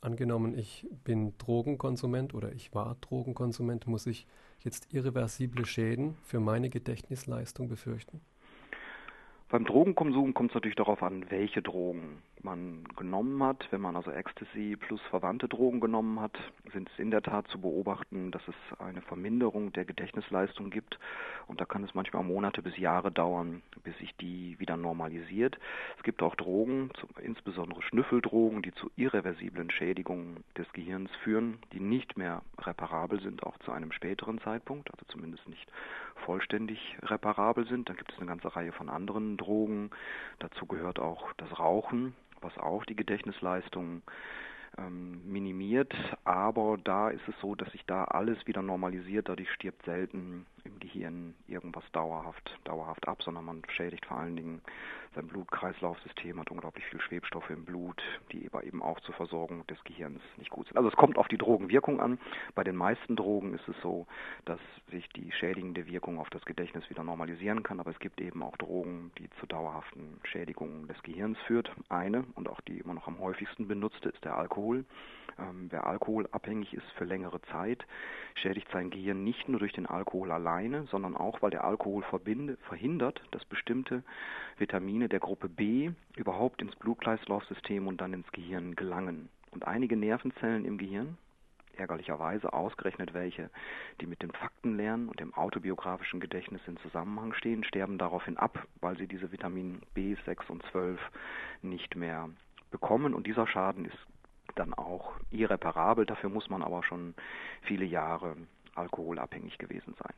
Angenommen, ich bin Drogenkonsument oder ich war Drogenkonsument, muss ich jetzt irreversible Schäden für meine Gedächtnisleistung befürchten? Beim Drogenkonsum kommt es natürlich darauf an, welche Drogen man genommen hat. Wenn man also Ecstasy plus verwandte Drogen genommen hat, sind es in der Tat zu beobachten, dass es eine Verminderung der Gedächtnisleistung gibt. Und da kann es manchmal Monate bis Jahre dauern, bis sich die wieder normalisiert. Es gibt auch Drogen, insbesondere Schnüffeldrogen, die zu irreversiblen Schädigungen des Gehirns führen, die nicht mehr reparabel sind, auch zu einem späteren Zeitpunkt, also zumindest nicht vollständig reparabel sind. Dann gibt es eine ganze Reihe von anderen Drogen. Dazu gehört auch das Rauchen, was auch die Gedächtnisleistung minimiert. Aber da ist es so, dass sich da alles wieder normalisiert. Dadurch stirbt selten im Gehirn irgendwas dauerhaft, dauerhaft ab, sondern man schädigt vor allen Dingen sein Blutkreislaufsystem, hat unglaublich viel Schwebstoffe im Blut, die eben auch zur Versorgung des Gehirns nicht gut sind. Also es kommt auf die Drogenwirkung an. Bei den meisten Drogen ist es so, dass sich die schädigende Wirkung auf das Gedächtnis wieder normalisieren kann, aber es gibt eben auch Drogen, die zu dauerhaften Schädigungen des Gehirns führt. Eine und auch die immer noch am häufigsten benutzte ist der Alkohol. Ähm, wer alkoholabhängig ist für längere Zeit, schädigt sein Gehirn nicht nur durch den Alkohol alleine, sondern auch, weil der Alkohol verhindert, dass bestimmte Vitamine der Gruppe B überhaupt ins Blutkreislaufsystem und dann ins Gehirn gelangen. Und einige Nervenzellen im Gehirn, ärgerlicherweise ausgerechnet welche, die mit dem Faktenlernen und dem autobiografischen Gedächtnis in Zusammenhang stehen, sterben daraufhin ab, weil sie diese Vitamine B6 und 12 nicht mehr bekommen. Und dieser Schaden ist dann auch irreparabel. Dafür muss man aber schon viele Jahre alkoholabhängig gewesen sein.